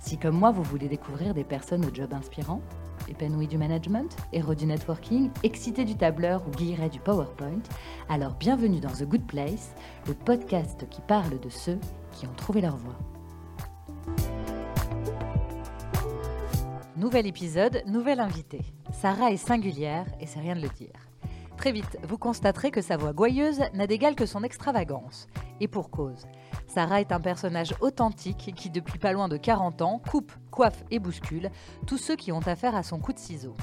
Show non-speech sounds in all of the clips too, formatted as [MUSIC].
Si comme moi vous voulez découvrir des personnes au job inspirant, épanouies du management, héros du networking, excités du tableur ou guillerets du PowerPoint, alors bienvenue dans The Good Place, le podcast qui parle de ceux qui ont trouvé leur voie. Nouvel épisode, nouvelle invitée. Sarah est singulière et c'est rien de le dire. Très vite, vous constaterez que sa voix gouailleuse n'a d'égal que son extravagance. Et pour cause. Sarah est un personnage authentique qui, depuis pas loin de 40 ans, coupe, coiffe et bouscule tous ceux qui ont affaire à son coup de ciseau.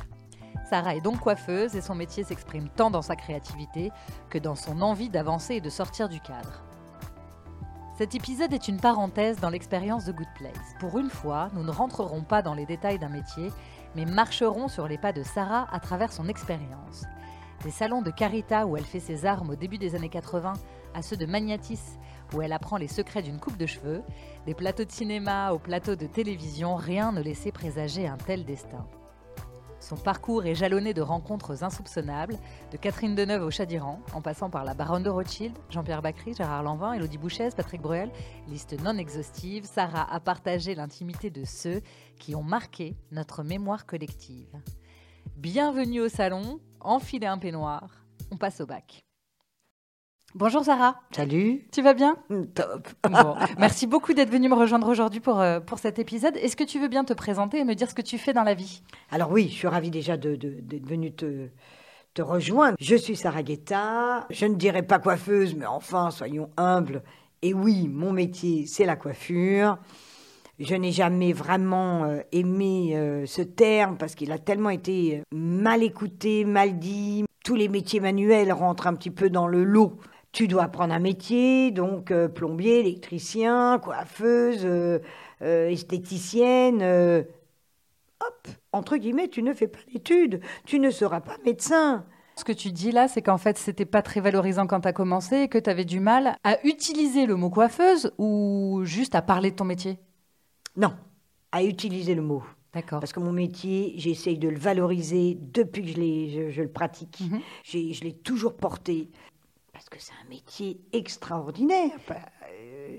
Sarah est donc coiffeuse et son métier s'exprime tant dans sa créativité que dans son envie d'avancer et de sortir du cadre. Cet épisode est une parenthèse dans l'expérience de Good Place. Pour une fois, nous ne rentrerons pas dans les détails d'un métier, mais marcherons sur les pas de Sarah à travers son expérience. Des salons de Carita où elle fait ses armes au début des années 80 à ceux de Magnatis où elle apprend les secrets d'une coupe de cheveux, des plateaux de cinéma aux plateaux de télévision, rien ne laissait présager un tel destin. Son parcours est jalonné de rencontres insoupçonnables, de Catherine Deneuve au Chadiran, en passant par la baronne de Rothschild, Jean-Pierre Bacry, Gérard Lanvin, Elodie Bouchez, Patrick Bruel. Liste non exhaustive, Sarah a partagé l'intimité de ceux qui ont marqué notre mémoire collective. Bienvenue au salon, enfilez un peignoir, on passe au bac. Bonjour Sarah. Salut. Tu vas bien? Top. Bon, [LAUGHS] Merci beaucoup d'être venue me rejoindre aujourd'hui pour, euh, pour cet épisode. Est-ce que tu veux bien te présenter et me dire ce que tu fais dans la vie? Alors oui, je suis ravie déjà de- de- d'être venue te, te rejoindre. Je suis Sarah Guetta. Je ne dirais pas coiffeuse, mais enfin, soyons humbles. Et oui, mon métier, c'est la coiffure. Je n'ai jamais vraiment euh, aimé euh, ce terme parce qu'il a tellement été mal écouté, mal dit. Tous les métiers manuels rentrent un petit peu dans le lot. Tu dois apprendre un métier, donc euh, plombier, électricien, coiffeuse, euh, euh, esthéticienne. hop, entre guillemets, tu ne fais pas d'études, tu ne seras pas médecin. Ce que tu dis là, c'est qu'en fait, c'était pas très valorisant quand tu as commencé et que tu avais du mal à utiliser le mot coiffeuse ou juste à parler de ton métier? Non, à utiliser le mot. D'accord. Parce que mon métier, j'essaye de le valoriser depuis que je, je, je le pratique. Mhm. Je l'ai toujours porté. Parce que c'est un métier extraordinaire. Bah, euh,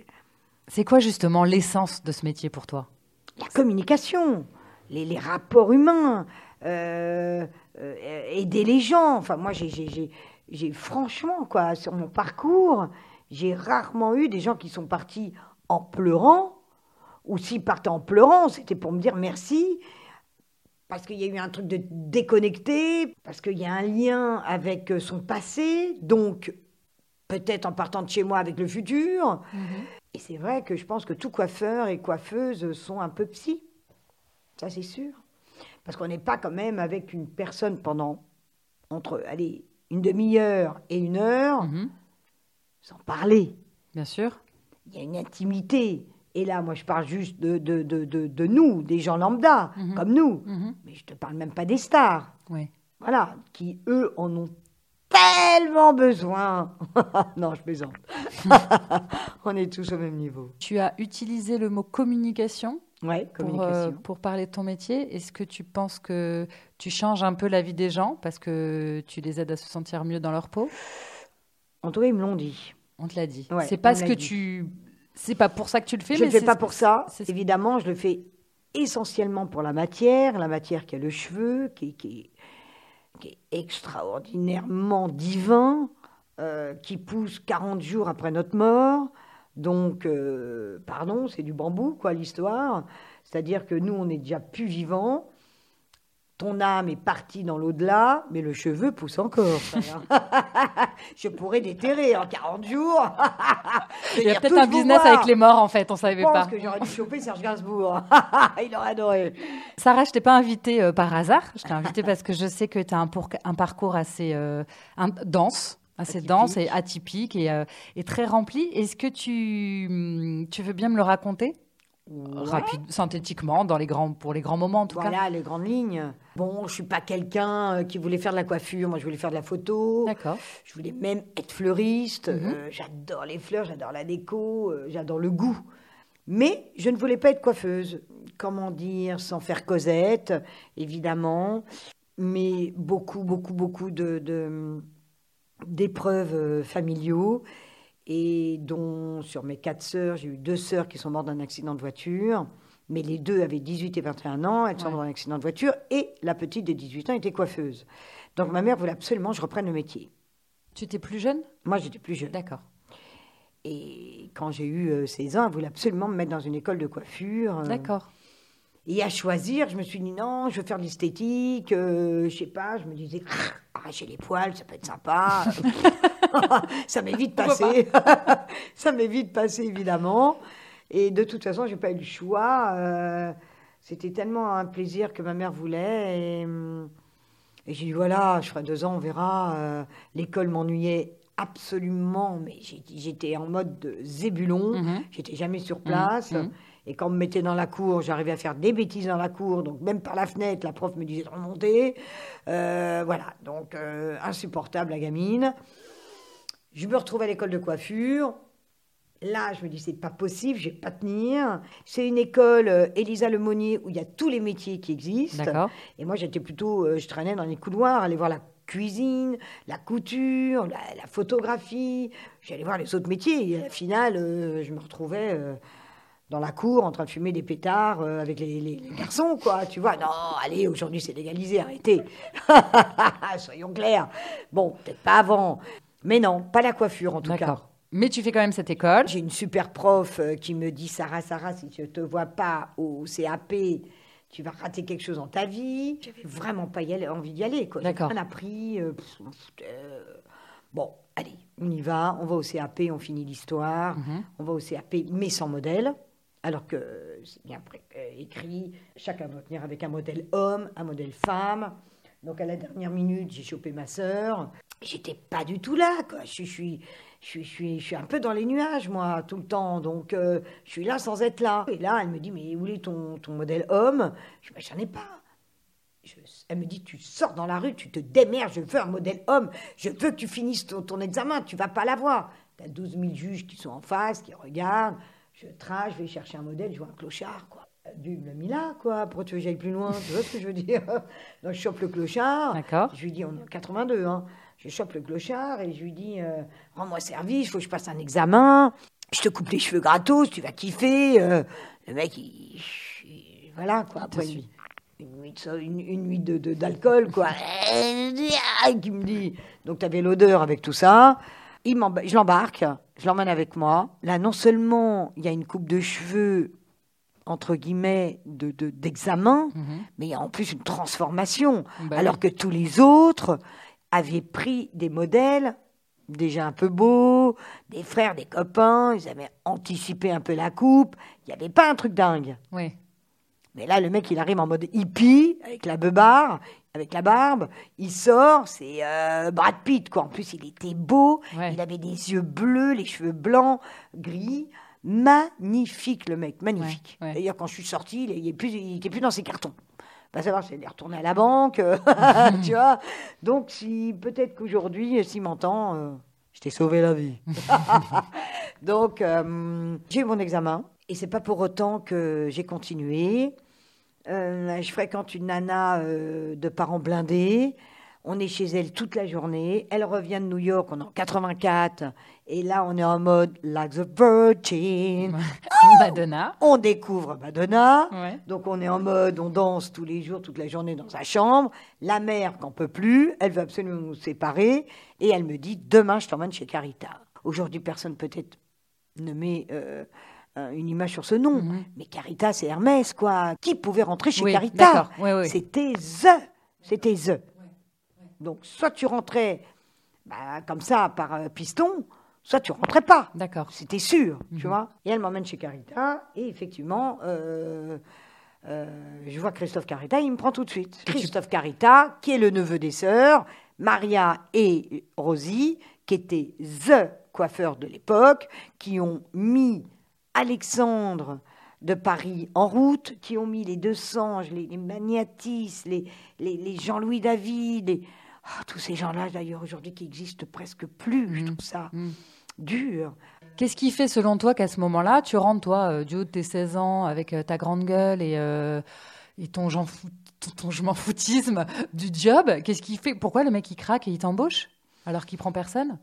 C'est quoi justement l'essence de ce métier pour toi? La communication, les, les rapports humains, euh, euh, aider les gens. Enfin, moi, j'ai, franchement, quoi, sur mon parcours, j'ai rarement eu des gens qui sont partis en pleurant, ou s'ils partaient en pleurant, c'était pour me dire merci, parce qu'il y a eu un truc de déconnecté, parce qu'il y a un lien avec son passé, donc peut-être en partant de chez moi avec le futur. Et c'est vrai que je pense que tout coiffeur et coiffeuse sont un peu psy. Ça, c'est sûr. Parce qu'on n'est pas quand même avec une personne pendant, entre, allez, une demi-heure et une heure, Mhm. sans parler. Bien sûr. Il y a une intimité. Et là, moi, je parle juste de, de, de, de, de nous, des gens lambda, Mhm. comme nous. Mhm. Mais je te parle même pas des stars. Oui. Voilà, qui, eux, en ont tellement besoin. [LAUGHS] non, je plaisante. [LAUGHS] On est tous au même niveau. Tu as utilisé le mot communication Ouais, pour, euh, pour parler de ton métier. Est-ce que tu penses que tu changes un peu la vie des gens parce que tu les aides à se sentir mieux dans leur peau? En tout cas, ils me l'ont dit. On te l'a dit. Ouais, c'est pas ce que dit. tu. C'est pas pour ça que tu le fais, je ne le fais pas pour ça. Évidemment, je le fais essentiellement pour la matière, la matière qui a le cheveu, qui, qui, qui est extraordinairement divin, euh, qui pousse 40 jours après notre mort. Donc, euh, pardon, c'est du bambou, quoi, l'histoire. C'est-à-dire que nous, on n'est déjà plus vivants. Ton âme est partie dans l'au-delà, mais le cheveu pousse encore. [LAUGHS] je pourrais déterrer en 40 jours. [LAUGHS] Il y a peut-être un business avec les morts en fait, on savait Je pense pas. que j'aurais dû choper Serge Gainsbourg. [LAUGHS] Il aurait adoré. Sarah, je t'ai pas invitée euh, par hasard. Je t'ai invitée parce que je sais que tu as un, parcours assez euh, un- dense, assez Atypique. dense et atypique et, euh, et très rempli. Est-ce que tu, hum, tu veux bien me le raconter? Rapide, synthétiquement, dans les grands, pour les grands moments en tout cas. Voilà les grandes lignes. Bon, je suis pas quelqu'un euh, qui voulait faire de la coiffure. Moi, je voulais faire de la photo. D'accord. Je voulais même être fleuriste. Mhm. Euh, j'adore les fleurs, j'adore la déco, euh, j'adore le goût. Mais je ne voulais pas être coiffeuse. Comment dire, sans faire Cosette, évidemment. Mais beaucoup, beaucoup, beaucoup de, d'épreuves familiaux. Et dont, sur mes quatre sœurs, j'ai eu deux sœurs qui sont mortes d'un accident de voiture. Mais les deux avaient 18 et 21 ans. Elles sont Ouais. mortes d'un accident de voiture. Et la petite de 18 ans était coiffeuse. Donc ma mère voulait absolument que je reprenne le métier. Tu étais plus jeune? Moi, j'étais plus jeune. D'accord. Et quand j'ai eu euh, 16 ans, elle voulait absolument me mettre dans une école de coiffure. euh. D'accord. Et à choisir, je me suis dit non, je veux faire de l'esthétique. euh, je sais pas, je me disais, arracher les poils, ça peut être sympa. [LAUGHS] [LAUGHS] ça m'est vite passé. [LAUGHS] ça m'est vite passé, évidemment. Et de toute façon, j'ai pas eu le choix. euh, C'était tellement un plaisir que ma mère voulait. Et, et j'ai dit, voilà, je ferai deux ans, on verra. Euh, L'école m'ennuyait absolument, mais j'étais en mode de zébulon. Mhm. J'étais jamais sur place. mhm. Et quand on me mettait dans la cour, j'arrivais à faire des bêtises dans la cour. Donc même par la fenêtre, la prof me disait de remonter. Euh, voilà, donc euh, insupportable la gamine. Je me retrouve à l'école de coiffure. Là, je me dis, c'est pas possible, je vais pas tenir. C'est une école, euh, Elisa Lemonnier, où il y a tous les métiers qui existent. Et moi, j'étais plutôt, euh, je traînais dans les couloirs, aller voir la cuisine, la couture, la, la photographie. J'allais voir les autres métiers. Et à la finale, euh, je me retrouvais dans la cour en train de fumer des pétards euh, avec les, les- les garçons, quoi. Tu vois, non, allez, aujourd'hui, c'est légalisé, arrêtez. [LAUGHS] Soyons clairs. Bon, peut-être pas avant. Mais non, pas la coiffure, en tout cas. D'accord. Mais tu fais quand même cette école. J'ai une super prof euh, qui me dit Sarah, Sarah, si tu ne te vois pas au CAP, tu vas rater quelque chose dans ta vie. J'avais vraiment pas y aller- envie d'y aller. quoi. D'accord. rien appris. euh, pff, euh, bon, allez, on y va. On va au CAP, on finit l'histoire. Mhm. On va au CAP, mais sans modèle. Alors que c'est bien euh, écrit, chacun doit venir avec un modèle homme, un modèle femme. Donc à la dernière minute, j'ai chopé ma sœur. J'étais pas du tout là, quoi. Je, suis- je suis, je, suis, un peu dans les nuages, moi, tout le temps. Donc euh, je suis là sans être là. Et là, elle me dit, mais où est ton, ton modèle homme? Je dis, ai pas. Elle me dit, tu sors dans la rue, tu te démerdes, je veux un modèle homme, je veux que tu finisses ton, ton examen, tu vas pas l'avoir. Tu as 12 000 juges qui sont en face, qui regardent. Je trace, je vais chercher un modèle, je vois un clochard, quoi. Du me mis là, quoi. Veux que j'aille plus loin? Tu vois ce que je veux dire? [LAUGHS] Donc je chope le clochard. D'accord. Je lui dis, on est en 82, hein. Je chope le clochard et je lui dis, euh, rends-moi service, il faut que je passe un examen. Je te coupe les cheveux gratos, tu vas kiffer. Euh, le mec, il, il- voilà, quoi. Après, une nuit, de, une, une nuit de, de- d'alcool, quoi. [LAUGHS] qui me dit. Donc, tu avais l'odeur avec tout ça. Il je l'embarque, je l'emmène avec moi. Là, non seulement il y a une coupe de cheveux, entre guillemets, de, de- d'examen, Mhm. mais il y a en plus une transformation. Bah alors oui. que tous les autres avaient pris des modèles déjà un peu beaux, des frères, des copains, ils avaient anticipé un peu la coupe. Il n'y avait pas un truc dingue. Oui. Mais là, le mec, il arrive en mode hippie, avec la beubare, avec la barbe. Il sort, c'est euh, Brad Pitt, quoi. En plus, il était beau. Ouais. Il avait des yeux bleus, les cheveux blancs, gris. Magnifique, le mec, magnifique. Ouais, ouais. D'ailleurs, quand je suis sortie, il n'était plus, il était plus dans ses cartons. Pas savoir si elle est retournée à la banque, [LAUGHS] tu vois. Donc, si, peut-être qu'aujourd'hui, s'il m'entend, euh, je t'ai sauvé la vie. [LAUGHS] Donc, euh, j'ai eu mon examen. Et c'est pas pour autant que j'ai continué. Euh, je fréquente une nana euh, de parents blindés. On est chez elle toute la journée. Elle revient de New York, on est en 84. Et là, on est en mode like the Virgin. Madonna. On découvre Madonna. Ouais. Donc on est en mode, on danse tous les jours, toute la journée dans sa chambre. La mère qu'en peut plus, elle veut absolument nous séparer. Et elle me dit, demain, je t'emmène chez Carita. Aujourd'hui, personne peut-être ne met euh, une image sur ce nom. Mhm. Mais Carita, c'est Hermès, quoi. Qui pouvait rentrer chez Oui. C'était The. C'était The. Donc soit tu rentrais bah, comme ça par euh, piston, soit tu rentrais pas. D'accord. C'était sûr, tu Mhm. vois. Et elle m'emmène chez Carita, et effectivement, euh, euh, je vois Christophe Carita, il me prend tout de suite. Christophe Carita, qui est le neveu des sœurs, Maria et Rosie, qui étaient the coiffeurs de l'époque, qui ont mis Alexandre de Paris en route, qui ont mis les deux Sanges, les, les Magnatis, les, les, les Jean-Louis David, les- ah, tous ces gens-là d'ailleurs aujourd'hui qui existent presque plus, je Mhm. trouve ça Mhm. dur. Qu'est-ce qui fait selon toi qu'à ce moment-là, tu rentres, toi, euh, du haut de tes 16 ans, avec euh, ta grande gueule et, euh, et ton, j'en fous- ton, ton je m'en foutisme du job Qu'est-ce qui fait Pourquoi le mec il craque et il t'embauche alors qu'il prend personne?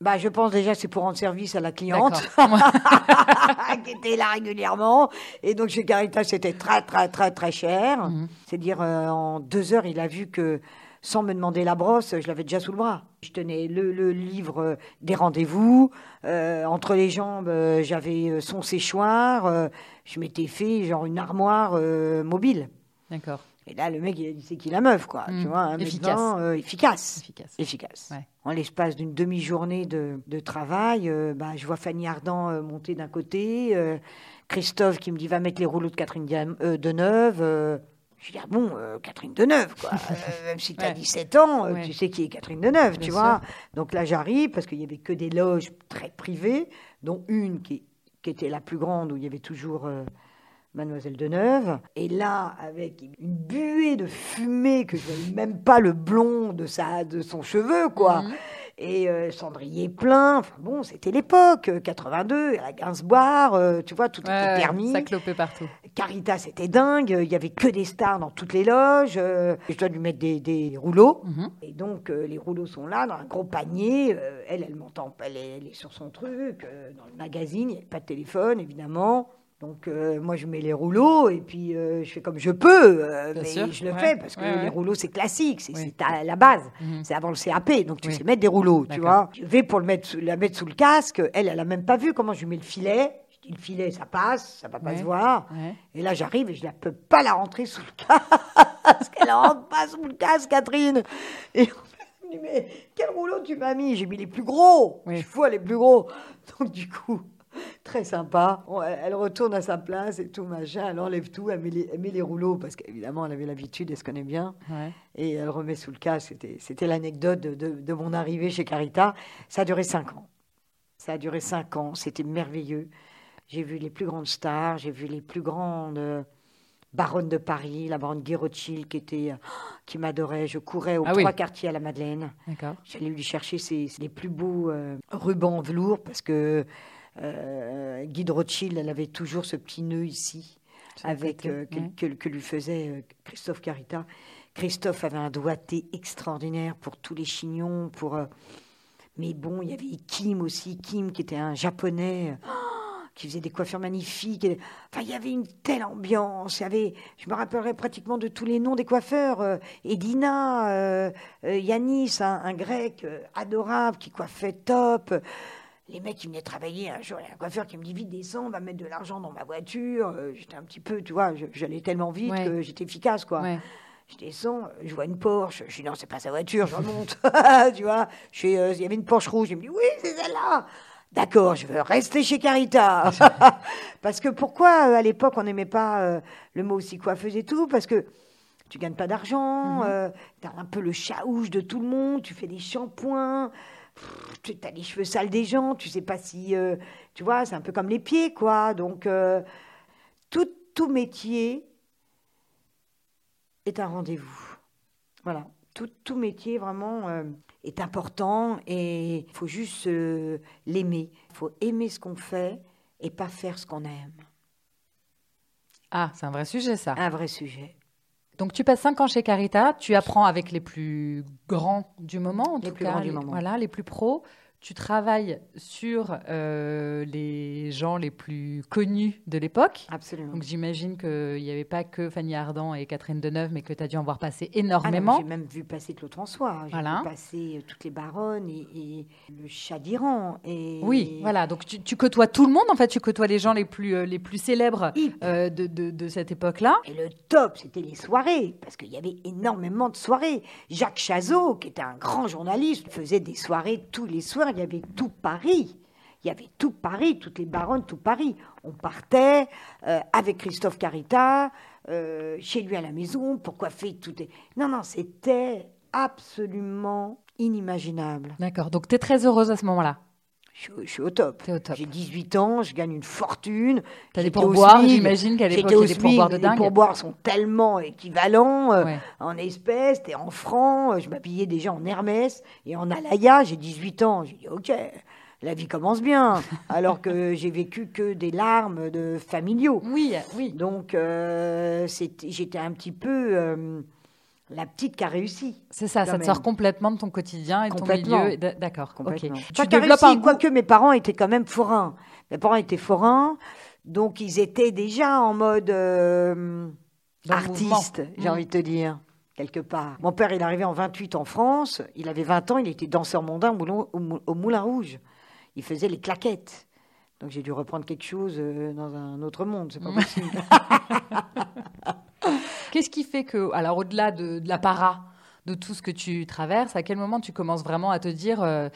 Bah, je pense déjà c'est pour rendre service à la cliente. [LAUGHS] Qui était là régulièrement. Et donc chez Caritas, c'était très, très, très, très cher. Mhm. C'est-à-dire, euh, en deux heures, il a vu que sans me demander la brosse, je l'avais déjà sous le bras. Je tenais le, le livre euh, des rendez-vous. euh, entre les jambes, euh, j'avais euh, son séchoir. euh, je m'étais fait genre une armoire euh, mobile. D'accord, Et là, le mec, il a dit c'est qui la meuf, quoi. Tu vois, un Efficace. vingt, euh, efficace. efficace. Efficace. Ouais. En l'espace d'une demi-journée de, de travail, euh, bah, je vois Fanny Ardant euh, monter d'un côté, Christophe qui me dit va mettre les rouleaux de Catherine Deneuve. je dis, ah bon, Catherine Deneuve, quoi. [LAUGHS] Même si tu as Ouais. 17 ans, Ouais. tu sais qui est Catherine Deneuve, Bien tu sûr. vois. Donc là, j'arrive parce qu'il y avait que des loges très privées, dont une qui, qui était la plus grande où il y avait toujours. Euh, Mademoiselle Deneuve. Et là, avec une buée de fumée que je voyais même pas le blond de, sa, de son cheveu, quoi. Mhm. Et euh, cendrier plein. Enfin bon, c'était l'époque, euh, 82, à la Gainsbourg, euh, tu vois, tout Ouais, était permis. ça clopait partout. Caritas, c'était dingue. Il y avait que des stars dans toutes les loges. euh, je dois lui mettre des, des rouleaux. Mhm. Et donc, euh, les rouleaux sont là, dans un gros panier. Euh, elle, elle monte en- elle est, elle est sur son truc. euh, dans le magazine, il n'y a pas de téléphone, évidemment. Donc, euh, moi, je mets les rouleaux et puis euh, je fais comme je peux. euh, mais sûr, je le ouais, fais parce que ouais, ouais. les rouleaux, c'est classique. C'est Oui. la base. Mhm. C'est avant le CAP. Donc, tu Oui. sais mettre des rouleaux, tu vois. Je vais pour le mettre, sous- la mettre sous le casque. Elle, elle a même pas vu comment je lui mets le filet. Je dis, le filet, ça passe, ça va pas se voir. Et là, j'arrive et je ne peux pas la rentrer sous le [LAUGHS] casque. Parce qu'elle rentre pas sous le casque, Catherine. Et on me dit, mais quel rouleau tu m'as mis? J'ai mis les plus gros. Oui. Je fou, les plus gros. Donc, du coup, très sympa. Elle retourne à sa place et tout, machin. Elle enlève tout, elle met les, elle met les rouleaux parce qu'évidemment, elle avait l'habitude, elle se connaît bien. Ouais. Et elle remet sous le casque. C'était, l'anecdote de, de- de mon arrivée chez Carita. Ça a duré cinq ans. Ça a duré cinq ans. C'était merveilleux. J'ai vu les plus grandes stars, j'ai vu les plus grandes euh, baronnes de Paris, la baronne Guy Rothschild qui, était, euh, qui m'adorait. Je courais aux Ah oui. trois quartiers à la Madeleine. J'allais lui chercher ses, ses- les plus beaux euh, rubans en velours parce que euh, Guy de Rothschild, elle avait toujours ce petit nœud ici avec euh, que, ouais. que- que lui faisait euh, Christophe Carita. Christophe avait un doigté extraordinaire pour tous les chignons, pour. euh, mais bon, il y avait Kim aussi, Kim qui était un japonais. [GASPS] qui faisait des coiffures magnifiques. Et- Enfin, il y avait une telle ambiance. Il y avait, je me rappellerai pratiquement de tous les noms des coiffeurs. Edina, Yanis, un, un grec adorable qui coiffait top. Les mecs qui venaient travailler un jour, il y a un coiffeur qui me dit vite descends, on va mettre de l'argent dans ma voiture. Euh, J'étais un petit peu, tu vois, j'allais tellement vite Ouais. que j'étais efficace, quoi. Ouais. Je descends, je vois une Porsche. Je dis non, c'est pas sa voiture, je remonte. [LAUGHS] [LAUGHS] tu vois, euh, il y avait une Porsche rouge. Il me dit oui, c'est celle-là. D'accord, je veux rester chez Carita. [LAUGHS] Parce que pourquoi euh, à l'époque on n'aimait pas euh, le mot aussi coiffeuse et tout? Parce que tu gagnes pas d'argent, Mhm. tu as un peu le chaouche de tout le monde, tu fais des shampoings, tu as les cheveux sales des gens, tu sais pas si. euh, tu vois, c'est un peu comme les pieds, quoi. Donc, euh, tout, tout métier est un rendez-vous. Voilà. Tout, tout métier, vraiment, euh, est important et il faut juste l'aimer. Il faut aimer ce qu'on fait et pas faire ce qu'on aime. Ah, c'est un vrai sujet, ça. Un vrai sujet. Donc, tu passes 5 ans chez Carita, tu apprends avec les plus grands du moment, en Les tout plus cas, grands du les- moment. Voilà, les plus pros. Tu travailles sur euh, les gens les plus connus de l'époque. Absolument. Donc, j'imagine qu'il n'y avait pas que Fanny Ardant et Catherine Deneuve, mais que tu as dû en voir passer Ah énormément. J'ai même vu passer Claude François. J'ai Voilà. vu passer euh, toutes les baronnes et, et le chat d'Iran. Et... Oui, voilà. Donc, tu, tu côtoies tout le monde, en fait. Tu côtoies les gens les plus, euh, les plus célèbres euh, de- de cette époque-là. Et le top, c'était les soirées, parce qu'il y avait énormément de soirées. Jacques Chazot, qui était un grand journaliste, faisait des soirées tous les soirs. Il y avait tout Paris. Il y avait tout Paris, toutes les baronnes, tout Paris. On partait euh, avec Christophe Carita, euh, chez lui à la maison, pour coiffer tout. est- Non, non, c'était absolument inimaginable. D'accord. Donc, tu es très heureuse à ce moment-là? Je suis, je suis au top. Top. J'ai 18 ans, je gagne une fortune. T'as des pourboires, j'imagine qu'à l'époque, il y au a des SMIC, pourboires de Les dingue. pourboires sont tellement équivalents euh, Ouais. en espèces, t'es en francs. euh, Je m'habillais déjà en Hermès et en Alaya. J'ai 18 ans. J'ai dit, OK, la vie commence bien. [LAUGHS] alors que j'ai vécu que des larmes de familiaux. Oui, oui. Donc, euh, j'étais un petit peu euh, la petite qui a réussi. C'est ça, ça te sort complètement de ton quotidien et de ton milieu. D'accord, ok. Tu développes réussi, un quoique mes parents étaient quand même forains. Mes parents étaient forains, donc ils étaient déjà en mode euh, artiste, j'ai Mm. envie de te dire, quelque part. Mon père, il est arrivé en 28 en France, il avait 20 ans, il était danseur mondain au Moulin, Rouge. Il faisait les claquettes. Donc j'ai dû reprendre quelque chose euh, dans un autre monde, c'est pas possible. [LAUGHS] Qu'est-ce qui fait que, alors au-delà de, de la para, de tout ce que tu traverses, à quel moment tu commences vraiment à te dire euh,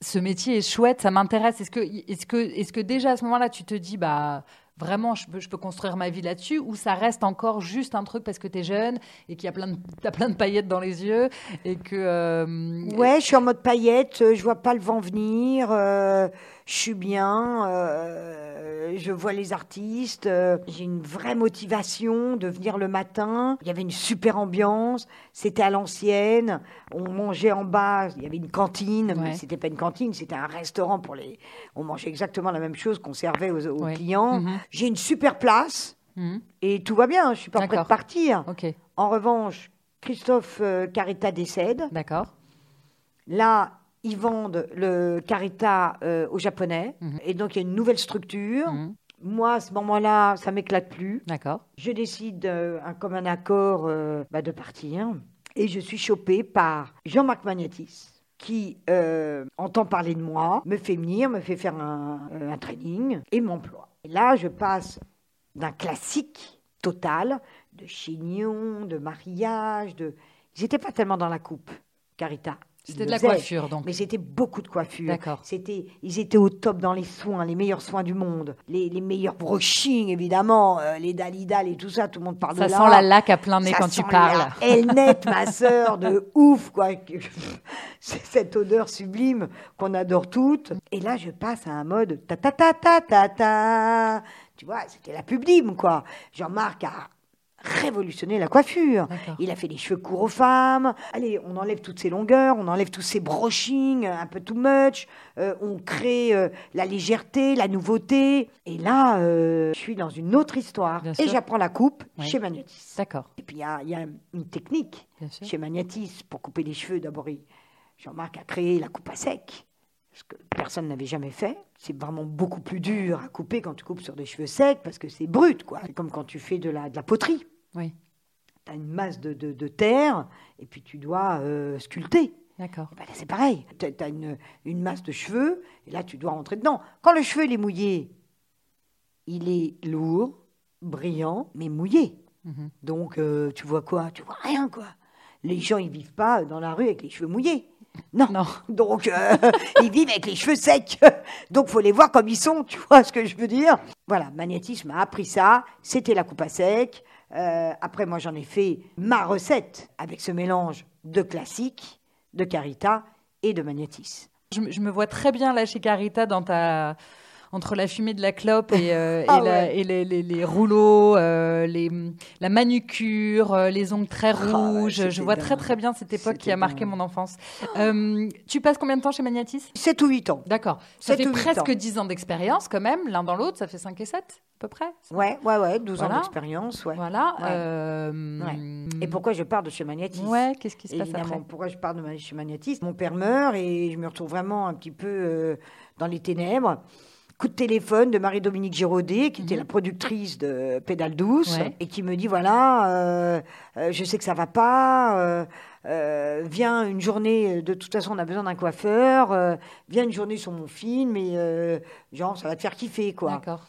ce métier est chouette, ça m'intéresse? Est-ce que, est que, est que déjà à ce moment-là, tu te dis, bah vraiment, je peux, construire ma vie là-dessus ou ça reste encore juste un truc parce que tu es jeune et qu'il y a plein de, t'as plein de paillettes dans les yeux et que. euh, Ouais, je suis en mode paillette, euh, je vois pas le vent venir, euh, je suis bien, euh, je vois les artistes, euh, j'ai une vraie motivation de venir le matin. Il y avait une super ambiance, c'était à l'ancienne, on mangeait en bas, il y avait une cantine, mais Ouais. c'était pas une cantine, c'était un restaurant pour les. On mangeait exactement la même chose qu'on servait aux, aux Ouais. clients. Mhm. J'ai une super place Mhm. et tout va bien, je suis pas prête de partir. En revanche, Christophe euh, Carita décède. d'accord. Là, ils vendent le Carita euh, aux Japonais. Mhm. Et donc, il y a une nouvelle structure. Mhm. Moi, à ce moment-là, ça m'éclate plus. D'accord. Je décide, euh, un, comme un accord, euh, bah, de partir. Et je suis chopée par Jean-Marc Magnatis, qui entend parler de moi, me fait venir, me fait faire un, un training et m'emploie. Et là, je passe d'un classique total, de chignon, de mariage, de... J'étais pas tellement dans la coupe, Carita. C'était de la coiffure donc. Mais c'était beaucoup de coiffure. D'accord. C'était, ils étaient au top dans les soins, les meilleurs soins du monde, les, les meilleurs brushings évidemment, euh, les dalidal et tout ça, tout le monde parle Ça de là. sent la laque à plein nez Ça quand tu parles. la Elnette, [LAUGHS] ma sœur, de ouf quoi. [LAUGHS] C'est cette odeur sublime qu'on adore toutes. Et là, je passe à un mode ta ta ta ta ta ta. Tu vois, c'était la publime quoi. Jean-Marc a révolutionné la coiffure. Il a fait les cheveux courts aux femmes. Allez, on enlève toutes ces longueurs, on enlève tous ces brochings un peu too much. Euh, on crée euh, la légèreté, la nouveauté. Et là, euh, je suis dans une autre histoire. Bien et j'apprends la coupe Oui. chez Magnatis. D'accord, Et puis il y a, il y a une technique chez Magnatis pour couper les cheveux. D'abord, Jean-Marc a créé la coupe à sec, ce que personne n'avait jamais fait. C'est vraiment beaucoup plus dur à couper quand tu coupes sur des cheveux secs parce que c'est brut, quoi. C'est comme quand tu fais de la, de la poterie. Oui, Tu as une masse de, de- de terre et puis tu dois euh, sculpter. d'accord. Eh ben c'est pareil. Tu as une, une masse de cheveux et là, tu dois rentrer dedans. Quand le cheveu il est mouillé, il est lourd, brillant, mais mouillé. Mhm. Donc, euh, tu vois quoi? Tu vois rien, quoi. Les gens, ils vivent pas dans la rue avec les cheveux mouillés. Non. Non. [LAUGHS] Donc, euh, ils vivent avec les cheveux secs. [LAUGHS] Donc, faut les voir comme ils sont, tu vois ce que je veux dire? Voilà, magnétisme a appris ça. C'était la coupe à sec. Euh, après, moi, j'en ai fait ma recette avec ce mélange de classique, de carita et de magnétisme. Je, je me vois très bien là chez Carita dans ta entre la fumée de la clope et, euh, [LAUGHS] et Ah la- ouais. et les, les- les rouleaux, euh, les, la manucure, euh, les ongles très Ah ouais, rouges. je vois très dingue. très bien cette époque qui a marqué dingue. mon enfance. Euh, tu passes combien de temps chez Magnatis? 7 ou 8 ans. D'accord. Ça fait presque ans. 10 ans d'expérience quand même, l'un dans l'autre, ça fait 5 et 7 à peu près. Ouais, ouais, ouais, 12 Voilà. ans d'expérience, ouais. Voilà. Ouais. Et pourquoi je pars de chez Magnétis Ouais, qu'est-ce qui se passe après? pourquoi je pars de chez Magnétis Mon père meurt et je me retrouve vraiment un petit peu dans les ténèbres. Coup de téléphone de Marie-Dominique Giraudet, qui était la productrice de Pédale douce, Mhm. Ouais. et qui me dit voilà, euh, euh, je sais que ça va pas, euh, viens une journée, de toute façon on a besoin d'un coiffeur, viens une journée sur mon film, et genre ça va te faire kiffer quoi. D'accord.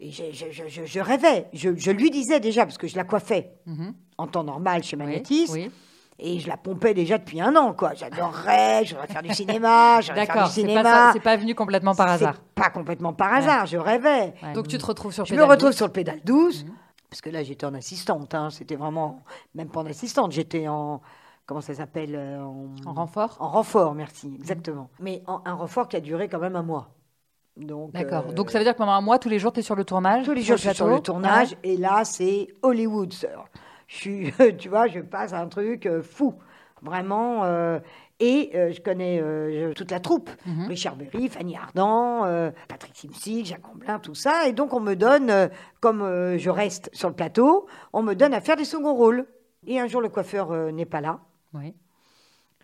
Et je, je- je- je- je rêvais, je, lui disais déjà, parce que je la coiffais Mhm. en temps normal chez Oui, Magnétis, oui. Et je la pompais déjà depuis un an, quoi. J'adorerais, je voudrais faire du cinéma, [LAUGHS] je faire du cinéma. c'est pas venu complètement par hasard. Pas complètement par hasard, je rêvais. Ouais. Donc tu te retrouves sur Je me Pédale retrouve douce. sur le pédale douce, parce que là j'étais en assistante, hein. c'était vraiment, même pas en assistante, j'étais en comment ça s'appelle euh, En renfort En renfort, merci, exactement. Mais en- un renfort qui a duré quand même un mois. Donc, D'accord. euh, Donc ça veut dire que pendant un mois, tous les jours, tu es sur le tournage tous les jours, je suis sur le tournage, Ouais. et là, c'est Hollywood, sœur. Je suis, [LAUGHS] tu vois, je passe un truc euh, fou, vraiment. euh, et euh, je connais euh, toute la troupe. Mhm. Richard Berry, Fanny Ardant, Patrick Simsig, Jacques Gamblin, tout ça. Et donc, on me donne, comme je reste sur le plateau, on me donne à faire des seconds rôles. Et un jour, le coiffeur n'est pas là. Oui.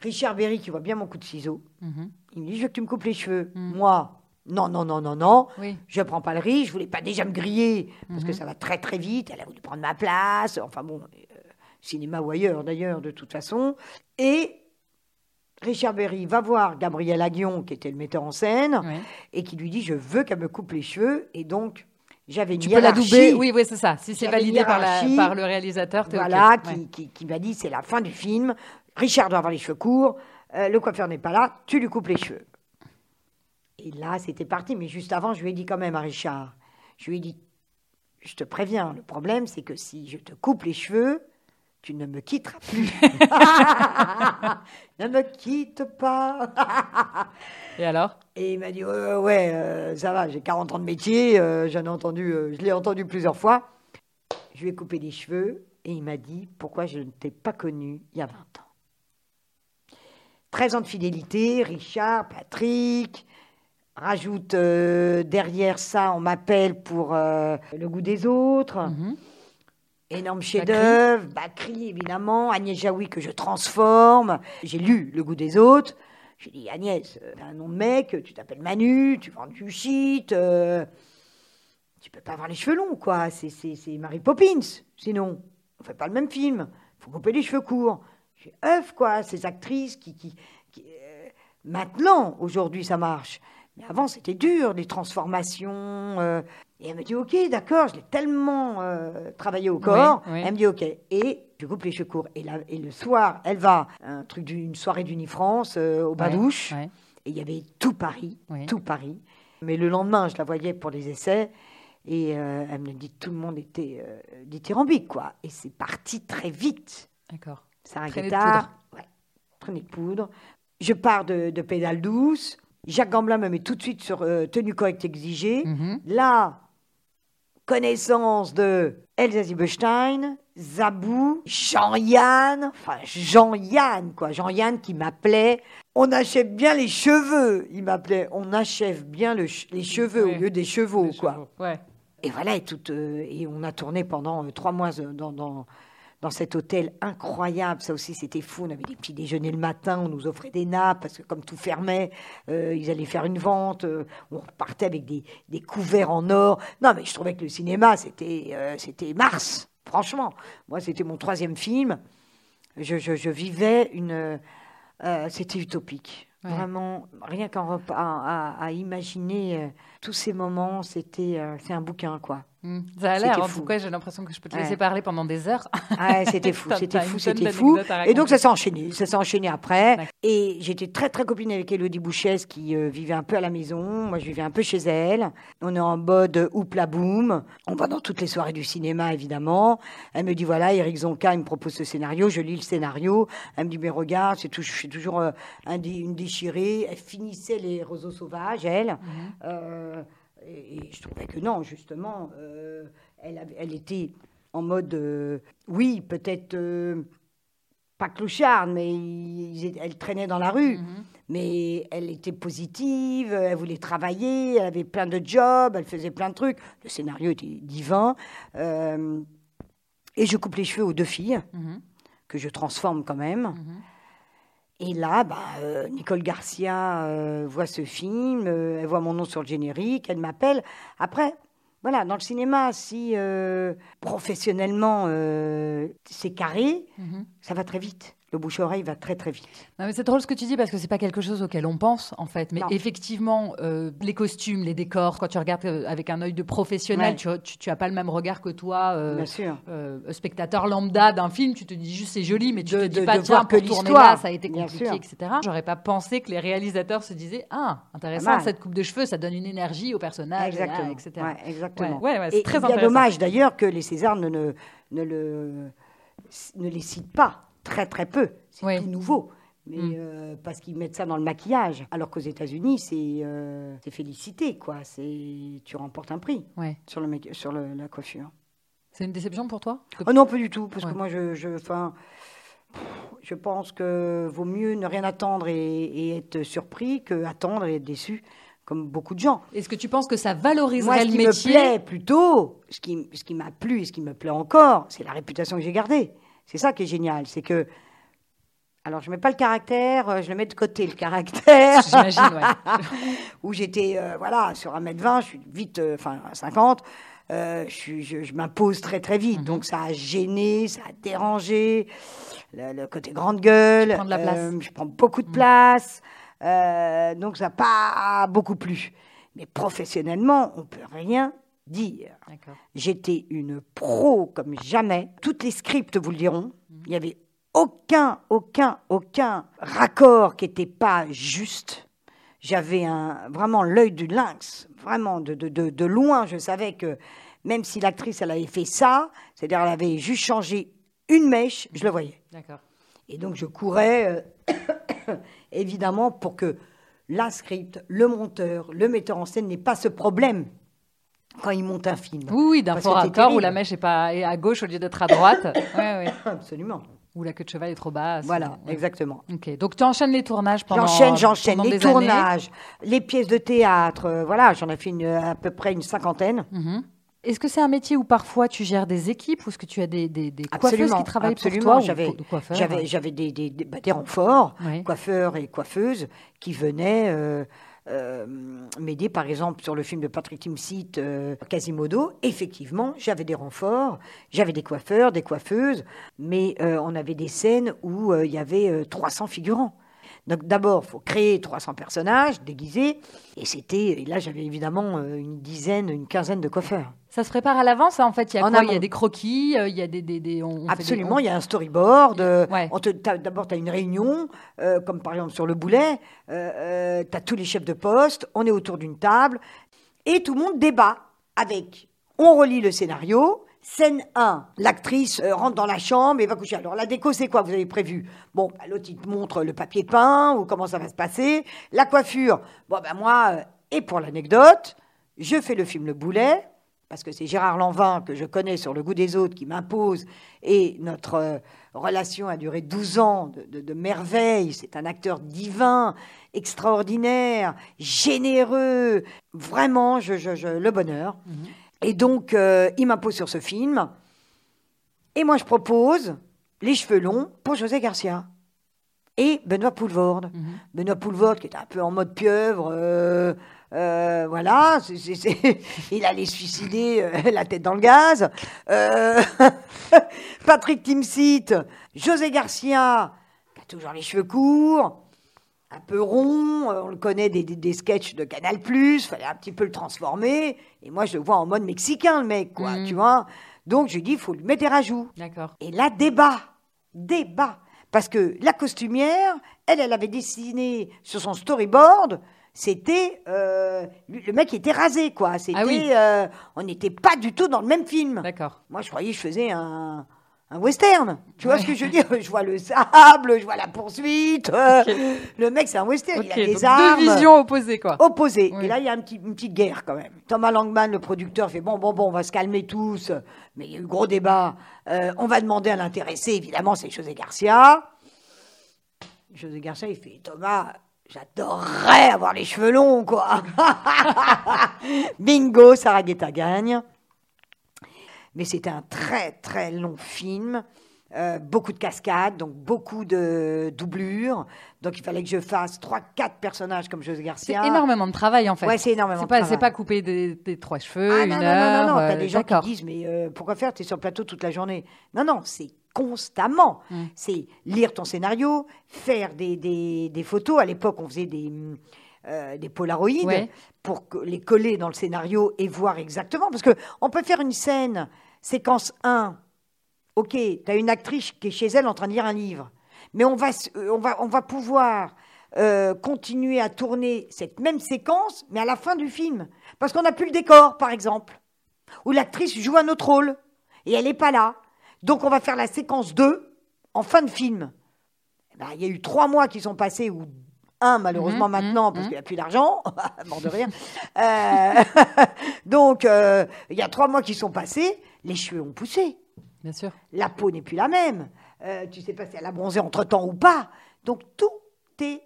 Richard Berry, qui voit bien mon coup de ciseau, Mhm. il me dit, je veux que tu me coupes les cheveux. Mm. Moi, non, non, non, non, non. Oui. Je prends pas le risque, je voulais pas déjà me griller, parce que Mhm. ça va très très vite. Elle a voulu prendre ma place, enfin bon, euh, cinéma ou ailleurs d'ailleurs, de toute façon. Et Richard Berry va voir Gabriel Aguillon, qui était le metteur en scène, Oui. et qui lui dit Je veux qu'elle me coupe les cheveux. Et donc, j'avais une Tu peux la doubler. Oui, oui, c'est ça. Si c'est validé par, la- hiérarchie. par le réalisateur, voilà, OK. qui, Ouais. qui, qui m'a dit C'est la fin du film. Richard doit avoir les cheveux courts, euh, le coiffeur n'est pas là, tu lui coupes les cheveux. Et là, c'était parti. Mais juste avant, je lui ai dit quand même à Richard Je lui ai dit Je te préviens, le problème, c'est que si je te coupe les cheveux, tu ne me quitteras plus. [LAUGHS] ne me quitte pas. [LAUGHS] Et alors? Et il m'a dit ouais, ouais, euh, ça va, j'ai 40 ans de métier, euh, j'en ai entendu, euh, je l'ai entendu plusieurs fois. Je lui ai coupé les cheveux et il m'a dit pourquoi je ne t'ai pas connu il y a 20 ans. 13 ans de fidélité, Richard, Patrick. Rajoute euh, derrière ça, on m'appelle pour euh, le goût des autres. Mhm. Énorme chef-d'œuvre, Bakri évidemment, Agnès Jaoui que je transforme. J'ai lu Le goût des autres. J'ai dit Agnès, euh, t'as un nom de mec, tu t'appelles Manu, tu vends du shit, euh, tu peux pas avoir les cheveux longs quoi. C'est c'est c'est Mary Poppins, sinon on fait pas le même film. Faut couper les cheveux courts. J'ai œuf quoi, ces actrices qui qui, qui, maintenant aujourd'hui ça marche. Mais avant, c'était dur, les transformations. euh, et elle me dit, OK, d'accord, je l'ai tellement euh, travaillé au corps. oui. Elle me dit, OK. Et je coupe les cheveux courts. Et, le soir, elle va à un truc d'une soirée d'Unifrance euh, au bain-douche. Ouais. Et il y avait tout Paris, Oui. tout Paris. Mais le lendemain, je la voyais pour les essais. Et euh, elle me dit, tout le monde était dithyrambique, quoi. Et c'est parti très vite. D'accord. Sarah Traînée de ouais, traînée de poudre. Je pars de, de pédale douce. Jacques Gamblin me met tout de suite sur euh, tenue correcte exigée. Mhm. Là, connaissance de Elsa Zieberstein, Zabou, Jean-Yann, enfin Jean-Yann, quoi. Jean-Yann qui m'appelait. On achève bien les cheveux. Il m'appelait. On achève bien le les cheveux Ouais. au lieu des chevaux, Les quoi. chevaux. Ouais. Et voilà, et, tout, euh, et on a tourné pendant euh, trois mois dans, dans, dans cet hôtel incroyable. Ça aussi, c'était fou. On avait des petits déjeuners le matin, on nous offrait des nappes, parce que comme tout fermait, euh, ils allaient faire une vente. euh, on repartait avec des, des couverts en or. Non, mais je trouvais que le cinéma, c'était euh, c'était Mars. Franchement, moi, c'était mon troisième film. Je, je- je vivais une... c'était utopique. Ouais. Vraiment, rien qu'à à, à- à imaginer tous ces moments, c'était c'est un bouquin, quoi. Mm. Ça a l'air, en fou. tout cas, j'ai l'impression que je peux te Ouais. laisser parler pendant des heures. [LAUGHS] Ah, c'était [LAUGHS] fou, c'était fou, c'était fou. Et donc ça s'est enchaîné, ça s'est enchaîné après. Et j'étais très très copine avec Elodie Bouchès qui euh, vivait un peu à la maison. Moi, je vivais un peu chez elle. On est en mode houpla boum. On va dans toutes les soirées du cinéma, évidemment. Elle me dit voilà, Eric Zonka, il me propose ce scénario. Je lis le scénario. Elle me dit mais regarde, c'est tout, je suis toujours euh, une déchirée. Elle finissait les roseaux sauvages, elle. Mhm. Euh, et, je trouvais que non, justement, euh, elle, avait- elle était en mode, euh, oui, peut-être euh, pas clocharde, mais ils elle traînait dans la rue. Mhm. Mais elle était positive, elle voulait travailler, elle avait plein de jobs, elle faisait plein de trucs. Le scénario était divin. Et je coupe les cheveux aux deux filles, Mhm. que je transforme quand même. Mhm. Et là, bah, euh, Nicole Garcia euh, voit ce film, euh, elle voit mon nom sur le générique, elle m'appelle. Après, voilà, dans le cinéma, si professionnellement c'est carré, Mhm. ça va très vite. Le bouche-oreille va très très vite. Non, mais c'est drôle ce que tu dis parce que c'est pas quelque chose auquel on pense en fait. Mais Non. effectivement, euh, les costumes, les décors, quand tu regardes euh, avec un œil de professionnel, Ouais. tu, tu, tu as pas le même regard que toi, euh, Bien sûr. euh, spectateur lambda d'un film. Tu te dis juste c'est joli, mais tu De- te dis de- pas de tiens que l'histoire, ça a été bien compliqué, etc. J'aurais pas pensé que les réalisateurs se disaient ah intéressant cette coupe de cheveux, ça donne une énergie au personnage, etc. Ouais, exactement. Ouais, ouais, c'est très il y a intéressant. dommage d'ailleurs que les Césars ne, ne, ne le, ne les citent pas. Très très peu. C'est Oui. tout nouveau. Mais Mm. euh, parce qu'ils mettent ça dans le maquillage. Alors qu'aux États-Unis, c'est euh, félicité, quoi. C'est tu remportes un prix Ouais. sur, le, sur le- la coiffure. C'est une déception pour toi Oh non, pas du tout, parce Ouais. que moi, je, je, je pense que vaut mieux ne rien attendre et, et être surpris que attendre et être déçu, comme beaucoup de gens. Est-ce que tu penses que ça valoriserait Moi, ce le qui métier? me plaît plutôt, ce qui, ce qui m'a plu et ce qui me plaît encore, c'est la réputation que j'ai gardée. C'est ça qui est génial, c'est que. Alors, je mets pas le caractère, euh, je le mets de côté, le caractère. [LAUGHS] J'imagine, ouais. [LAUGHS] où j'étais, euh, voilà, sur 1m20, je suis vite, euh, enfin, à 50, euh, je, je, je m'impose très, très vite. Mhm. Donc, ça a gêné, ça a dérangé, le, le côté grande gueule. Tu prends de la place. euh, je prends beaucoup de place. euh, donc, ça n'a pas beaucoup plu. Mais professionnellement, on peut rien dire. J'étais une pro comme jamais. Toutes les scripts vous le diront. Il n'y avait aucun, aucun, aucun raccord qui n'était pas juste. J'avais un, vraiment l'œil du lynx. Vraiment, de, de, de, de loin, je savais que même si l'actrice, elle avait fait ça, c'est-à-dire elle avait juste changé une mèche, je le voyais. D'accord. Et donc je courais, euh, [COUGHS] évidemment, pour que la script, le monteur, le metteur en scène n'ait pas ce problème quand il monte un film. Oui, oui, d'un fort accord où la mèche est, pas, est à gauche au lieu d'être à droite. [LAUGHS] ouais, ouais. Absolument. Ou la queue de cheval est trop basse. Voilà, Ouais. exactement. Ok, donc tu enchaînes les tournages pendant J'enchaîne, j'enchaîne les années. tournages, les pièces de théâtre, euh, voilà, j'en ai fait une- à peu près une cinquantaine. Mhm. Est-ce que c'est un métier où parfois tu gères des équipes ou est-ce que tu as des, des, des coiffeuses qui travaillent absolument. pour toi J'avais- de des, des, des, bah, des renforts, coiffeurs et coiffeuses, qui venaient euh, euh, m'aider, par exemple, sur le film de Patrick Timsit, euh, Quasimodo. Effectivement, j'avais des renforts, j'avais des coiffeurs, des coiffeuses, mais euh, on avait des scènes où euh, il y avait euh, 300 figurants. Donc d'abord, il faut créer 300 personnages déguisés, et c'était, et là j'avais évidemment euh, une dizaine, une quinzaine de coiffeurs. Ça se prépare à l'avance, hein, en fait. Il y a En quoi? Il y a des croquis, euh, il y a des. des, des- on- on fait des- Absolument, il y a un storyboard. euh, Ouais. D'abord, tu as une réunion, euh, comme par exemple sur le boulet. tu as tous les chefs de poste, on est autour d'une table, et tout le monde débat avec. On relit le scénario. Scène 1, l'actrice euh, rentre dans la chambre et va coucher. Alors la déco, c'est quoi vous avez prévu? Bon, bah, l'autre, il te montre le papier peint ou comment ça va se passer. La coiffure, bon, ben moi, euh, et pour l'anecdote, je fais le film Le Boulet, parce que c'est Gérard Lanvin que je connais sur Le goût des autres qui m'impose, et notre euh, relation a duré 12 ans de, de- merveille. C'est un acteur divin, extraordinaire, généreux, vraiment je, le bonheur. Et donc, euh, il m'impose sur ce film, et moi je propose Les cheveux longs pour José Garcia. Et Benoît Poulvorde. Mhm. Benoît Poulvorde, qui était un peu en mode pieuvre, euh, euh, voilà, [LAUGHS] il allait suicider euh, [LAUGHS] la tête dans le gaz. Euh, [LAUGHS] Patrick Timsit, José Garcia, qui a toujours les cheveux courts, un peu rond, euh, on le connaît des, des, des sketchs de Canal+, fallait un petit peu le transformer, et moi je le vois en mode mexicain, le mec, quoi, Mhm. tu vois. Donc je lui dis, il faut lui mettre des rajouts. D'accord. Et là, débat, débat. Parce que la costumière, elle, elle avait dessiné sur son storyboard, c'était euh, le mec était rasé, quoi. C'était, Ah oui. euh, on n'était pas du tout dans le même film. D'accord. Moi, je croyais que je faisais un, un western. Tu vois Ouais. ce que je veux dire? Je vois le sable, je vois la poursuite. euh. Le mec, c'est un western. Ok, il a des donc armes deux visions opposées, quoi. opposés. Oui. Et là, il y a un petit- une petite guerre quand même. Thomas Langman, le producteur, fait bon, bon, bon, on va se calmer tous. Mais il y a eu gros débat. Euh, on va demander à l'intéressé, évidemment, c'est José Garcia. José Garcia, il fait Thomas, j'adorerais avoir les cheveux longs, quoi. [LAUGHS] Bingo, Sarah Guetta gagne. Mais c'était un très, très long film. Euh, beaucoup de cascades, donc beaucoup de doublures. Donc il fallait que je fasse trois, quatre personnages comme José C'est Garcia. énormément de travail, en fait. Ouais, c'est énormément C'est de pas, travail. c'est pas couper des, des trois cheveux, Ah une non, non, heure. non, non, non, t'as euh, des gens qui disent, mais euh, pourquoi faire? T'es sur le plateau toute la journée. Non, non, c'est constamment. Mm. C'est lire ton scénario, faire des, des, des photos. À l'époque, on faisait des, euh, des polaroïdes Ouais. pour les coller dans le scénario et voir exactement. Parce que on peut faire une scène, séquence 1. Ok, tu as une actrice qui est chez elle en train de lire un livre. Mais on va, euh, on va, on va pouvoir euh, continuer à tourner cette même séquence, mais à la fin du film. Parce qu'on n'a plus le décor, par exemple. Où l'actrice joue un autre rôle. Et elle n'est pas là. Donc on va faire la séquence 2 en fin de film, eh ben, il y a eu trois mois qui sont passés, ou un malheureusement Mhm, maintenant, mhm, parce mhm. qu'il n'y a plus d'argent, [LAUGHS] mort de rire. Euh, [LAUGHS] donc, euh, il y a trois mois qui sont passés, les cheveux ont poussé, Bien sûr. la peau n'est plus la même, euh, tu sais pas si elle a bronzé entre-temps ou pas. Donc, tout est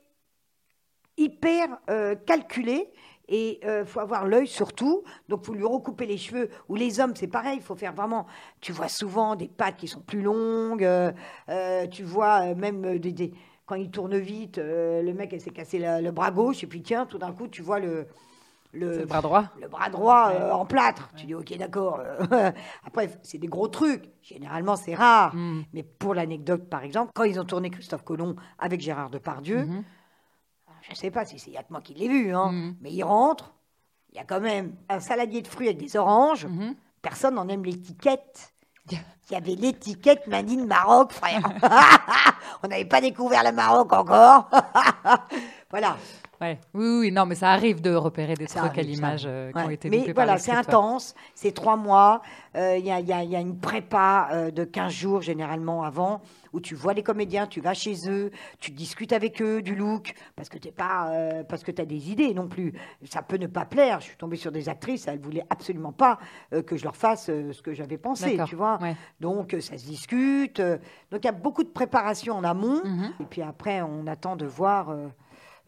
hyper euh, calculé et il faut avoir l'œil surtout. Donc, faut lui recouper les cheveux. Ou les hommes, c'est pareil. Il faut faire vraiment. Tu vois souvent des pattes qui sont plus longues. euh, euh, tu vois euh, même euh, des, des- quand il tourne vite, euh, le mec, elle s'est cassé la- le bras gauche. Et puis, tiens, tout d'un coup, tu vois le. Le bras droit. le bras droit euh, en plâtre. Tu dis, ok, d'accord. euh, [LAUGHS] Après, c'est des gros trucs. Généralement, c'est rare. Mm. Mais pour l'anecdote, par exemple, quand ils ont tourné Christophe Colomb avec Gérard Depardieu, Mhm. je ne sais pas si c'est y a que moi qui l'ai vu, hein, Mhm. mais il rentre, il y a quand même un saladier de fruits avec des oranges. Mhm. Personne n'en aime l'étiquette. [LAUGHS] Il y avait l'étiquette Madine Maroc, frère. [LAUGHS] On n'avait pas découvert le Maroc encore. voilà. Ouais. Oui, oui, non, mais ça arrive de repérer des Ça trucs à arrive, l'image euh, qui Ouais. ont été Mais voilà, c'est intense. C'est trois mois. Euh, Il y, a, y y une prépa euh, de 15 jours généralement avant où tu vois les comédiens, tu vas chez eux, tu discutes avec eux du look parce que tu pas euh, parce que tu as des idées non plus. Ça peut ne pas plaire. Je suis tombée sur des actrices, elles voulaient absolument pas que je leur fasse ce que j'avais pensé, tu vois. ouais. Donc ça se discute. donc il y a beaucoup de préparation en amont Mhm. et puis après on attend de voir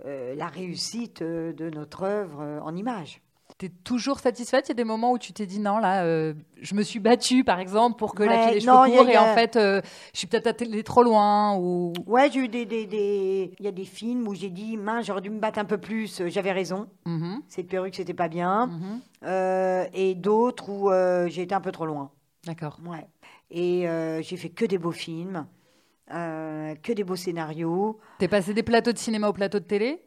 euh, la réussite euh, de notre œuvre euh, en images. T'es toujours satisfaite? Il y a des moments où tu t'es dit non, là, euh, je me suis battue, par exemple, pour que la fille des cheveux non, a- et a- en fait, euh, je suis peut-être allée trop loin, ou... Ouais, j'ai eu des, des, des- Il y a des films où j'ai dit, mince, j'aurais dû me battre un peu plus, j'avais raison, Mhm, cette perruque, c'était pas bien. mhm. Euh, et d'autres où j'ai été un peu trop loin. D'accord. Ouais. Et j'ai fait que des beaux films, euh, que des beaux scénarios. T'es passé des plateaux de cinéma aux plateaux de télé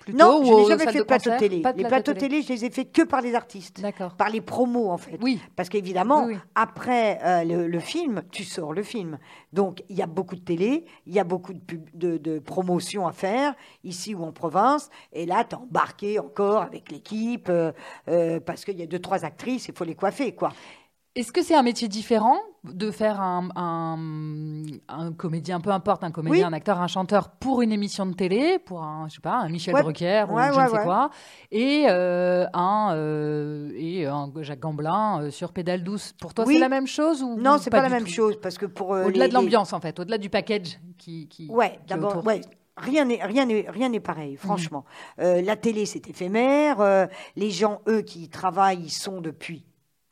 Plutôt, non, je n'ai jamais fait de plateau de concert télé. Pas de les plateau plateaux de télé, je les ai fait que par les artistes. Par les promos, en fait. Oui. Parce qu'évidemment, Oui, oui. après euh, le, le film, tu sors le film. Donc, il y a beaucoup de télé, il y a beaucoup de, pub- de, de promotions à faire, ici ou en province. Et là, tu embarqué encore avec l'équipe, euh, euh, parce qu'il y a deux, trois actrices, il faut les coiffer, quoi. Est-ce que c'est un métier différent de faire un, un, un comédien, peu importe, un comédien, Oui. un acteur, un chanteur pour une émission de télé, pour un, je sais pas, un Michel Ouais. Drucker ou Ouais, je ne sais quoi, et un, un, euh, et un Jacques Gamblin euh, sur pédale douce. Pour toi, Oui. c'est la même chose ou Non, c'est pas, la du même chose, parce que pour... euh, Au-delà les- de l'ambiance, en fait, au-delà du package qui. qui Ouais, d'abord. Rien n'est rien n'est rien n'est pareil, franchement. Euh, la télé c'est éphémère. euh, les gens eux qui y travaillent ils sont depuis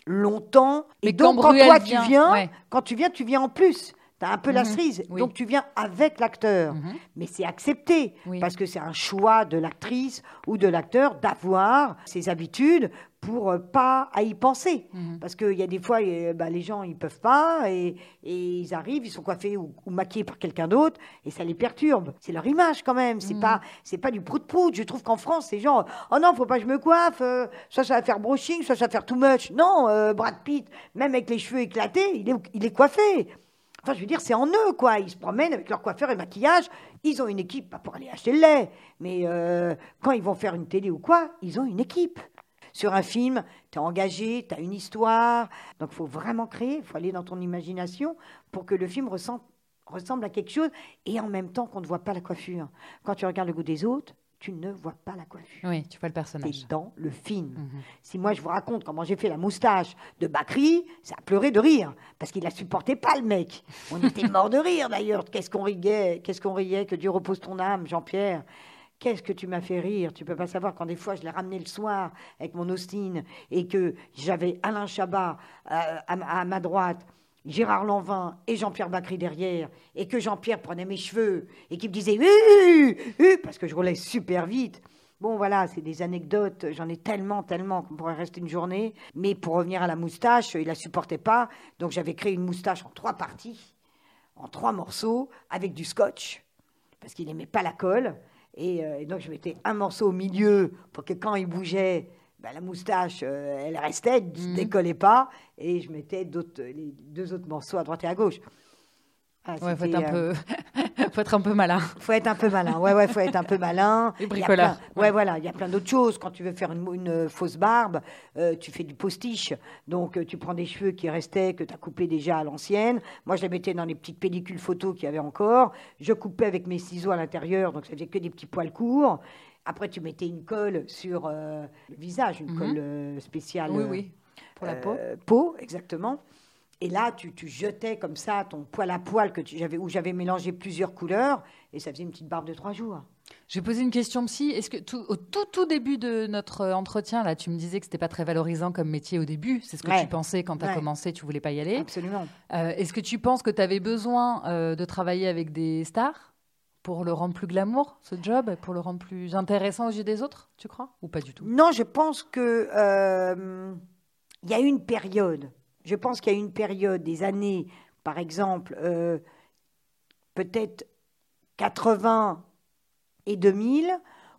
longtemps. Et donc quand toi vient, tu viens, ouais. quand tu viens, tu viens en plus. Tu as un peu la Mhm, cerise. oui. Donc tu viens avec l'acteur. Mhm. Mais c'est accepté Oui. parce que c'est un choix de l'actrice ou de l'acteur d'avoir ses habitudes pour euh, pas à y penser. Mhm. Parce qu'il y a des fois, bah, les gens, ils peuvent pas, et, et ils arrivent, ils sont coiffés ou, ou maquillés par quelqu'un d'autre, et ça les perturbe. C'est leur image quand même, c'est Mhm. pas c'est pas du prout-prout. Je trouve qu'en France, c'est genre, oh non, faut pas que je me coiffe, euh, soit ça va faire brushing, soit ça va faire too much. Non, euh, Brad Pitt, même avec les cheveux éclatés, il est, il est coiffé. Enfin, je veux dire, c'est en eux, quoi. Ils se promènent avec leur coiffeur et maquillage. Ils ont une équipe, pas pour aller acheter le lait, mais euh, quand ils vont faire une télé ou quoi, ils ont une équipe. Sur un film, tu es engagé, tu as une histoire. Donc, il faut vraiment créer, il faut aller dans ton imagination pour que le film ressemble, ressemble à quelque chose et en même temps qu'on ne voit pas la coiffure. Quand tu regardes le goût des autres, tu ne vois pas la coiffure. Oui, tu vois le personnage. dans le film. Mhm. Si moi je vous raconte comment j'ai fait la moustache de Bakri, ça a pleuré de rire parce qu'il la supportait pas le mec. On était [LAUGHS] mort de rire d'ailleurs. Qu'est-ce qu'on riait, qu'est-ce qu'on riait, que Dieu repose ton âme, Jean-Pierre? Qu'est-ce que tu m'as fait rire? Tu peux pas savoir quand des fois je l'ai ramené le soir avec mon Austin et que j'avais Alain Chabat euh, à, ma- droite. Gérard Lanvin et Jean-Pierre Bacry derrière, et que Jean-Pierre prenait mes cheveux et qui me disait hu parce que je roulais super vite. Bon, voilà, c'est des anecdotes. J'en ai tellement, tellement qu'on pourrait rester une journée. Mais pour revenir à la moustache, il la supportait pas. Donc j'avais créé une moustache en trois parties, en trois morceaux, avec du scotch, parce qu'il n'aimait pas la colle. Et, euh, et donc je mettais un morceau au milieu pour que quand il bougeait, ben, la moustache, euh, elle restait, ne Mhm. décollait pas. Et je mettais les deux autres morceaux à droite et à gauche. Ah, Ouais, faut être c'était, un euh, peu, [LAUGHS] faut être un peu malin. faut être un peu malin. Ouais, ouais, faut être un peu [LAUGHS] malin. Et Il y a bricoleur. plein- Ouais, voilà, il y a plein d'autres choses. Quand tu veux faire une, une, fausse barbe, euh, tu fais du postiche. Donc, euh, tu prends des cheveux qui restaient, que tu as coupés déjà à l'ancienne. Moi, je les mettais dans les petites pellicules photos qu'il y avait encore. Je coupais avec mes ciseaux à l'intérieur, donc ça faisait que des petits poils courts. Après, tu mettais une colle sur euh, le visage, une Mhm. colle euh, spéciale. Oui, oui. Pour la peau. peau, exactement. Et là, tu, tu jetais comme ça ton poil à poil que j'avais, où j'avais mélangé plusieurs couleurs, et ça faisait une petite barbe de trois jours. Je vais poser une question psy. Est-ce que tout, au tout, tout début de notre euh, entretien, là, tu me disais que c'était pas très valorisant comme métier au début. C'est ce que Ouais. tu pensais quand tu as Ouais. commencé, tu voulais pas y aller. Absolument. Euh, Est-ce que tu penses que tu avais besoin euh, de travailler avec des stars pour le rendre plus glamour, ce job, pour le rendre plus intéressant aux yeux des autres, tu crois? Ou pas du tout? Non, je pense que euh, il y a eu une période. Je pense qu'il y a une période des années, par exemple, euh, peut-être 80 et 2000,